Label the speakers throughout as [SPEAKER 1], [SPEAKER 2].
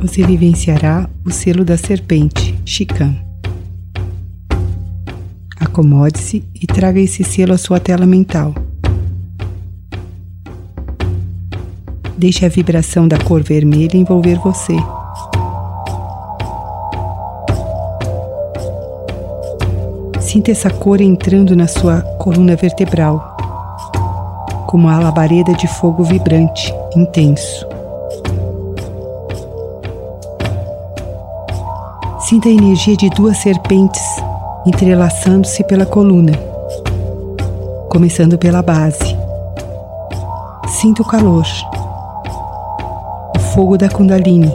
[SPEAKER 1] você vivenciará o selo da serpente, Shikan. Acomode-se e traga esse selo à sua tela mental. Deixe a vibração da cor vermelha envolver você. Sinta essa cor entrando na sua coluna vertebral, como uma labareda de fogo vibrante, intenso. Sinta a energia de duas serpentes entrelaçando-se pela coluna, começando pela base. Sinta o calor, o fogo da Kundalini,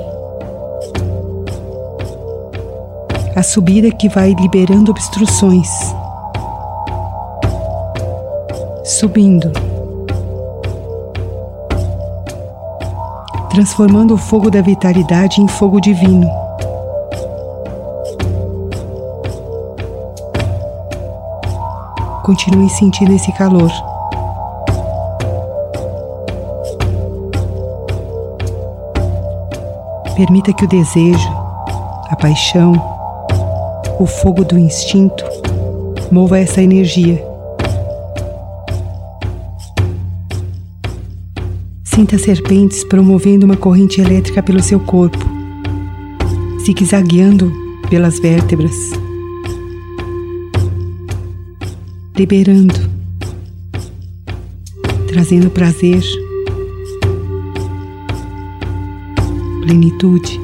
[SPEAKER 1] a subida que vai liberando obstruções, subindo, transformando o fogo da vitalidade em fogo divino. Continue sentindo esse calor. Permita que o desejo, a paixão, o fogo do instinto mova essa energia. Sinta serpentes promovendo uma corrente elétrica pelo seu corpo, zigue-zagueando pelas vértebras liberando, trazendo prazer, plenitude,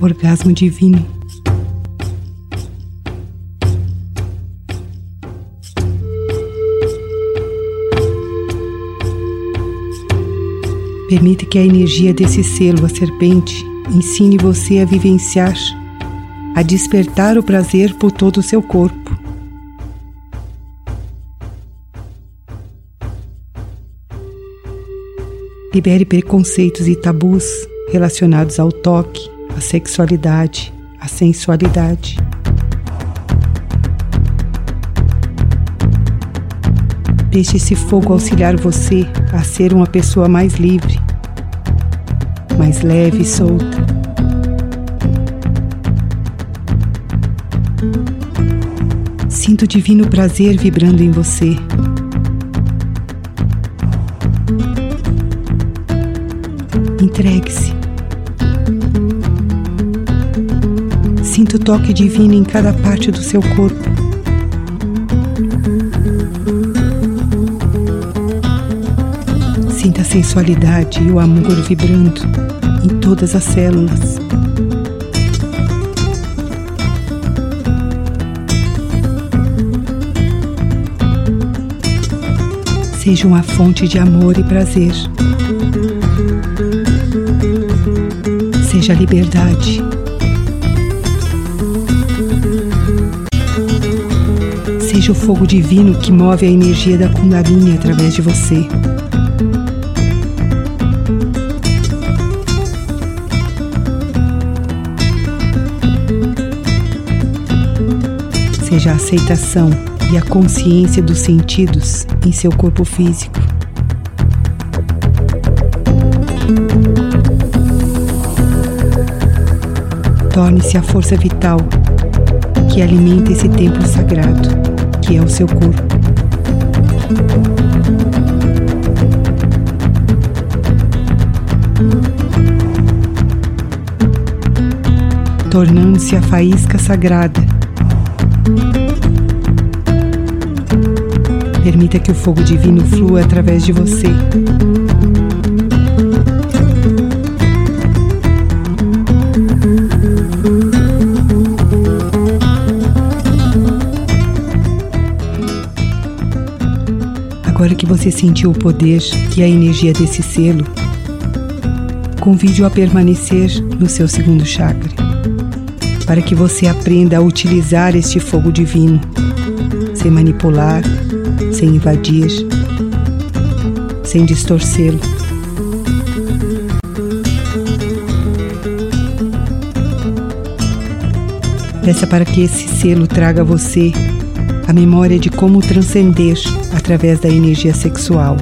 [SPEAKER 1] orgasmo divino. Permita que a energia desse selo, a serpente, ensine você a vivenciar a despertar o prazer por todo o seu corpo. Libere preconceitos e tabus relacionados ao toque, à sexualidade, à sensualidade. Deixe esse fogo auxiliar você a ser uma pessoa mais livre, mais leve e solta. Sinta o divino prazer vibrando em você. Entregue-se. Sinta o toque divino em cada parte do seu corpo. Sinta a sensualidade e o amor vibrando em todas as células. Seja uma fonte de amor e prazer. Seja liberdade. Seja o fogo divino que move a energia da Kundalini através de você. Seja a aceitação e a consciência dos sentidos em seu corpo físico. Torne-se a força vital que alimenta esse templo sagrado, que é o seu corpo. Tornando-se a faísca sagrada Permita que o fogo divino flua através de você. Agora que você sentiu o poder e a energia desse selo, convide-o a permanecer no seu segundo chakra, para que você aprenda a utilizar este fogo divino, sem manipular, sem invadir, sem distorcê-lo. Peça para que esse selo traga a você a memória de como transcender através da energia sexual.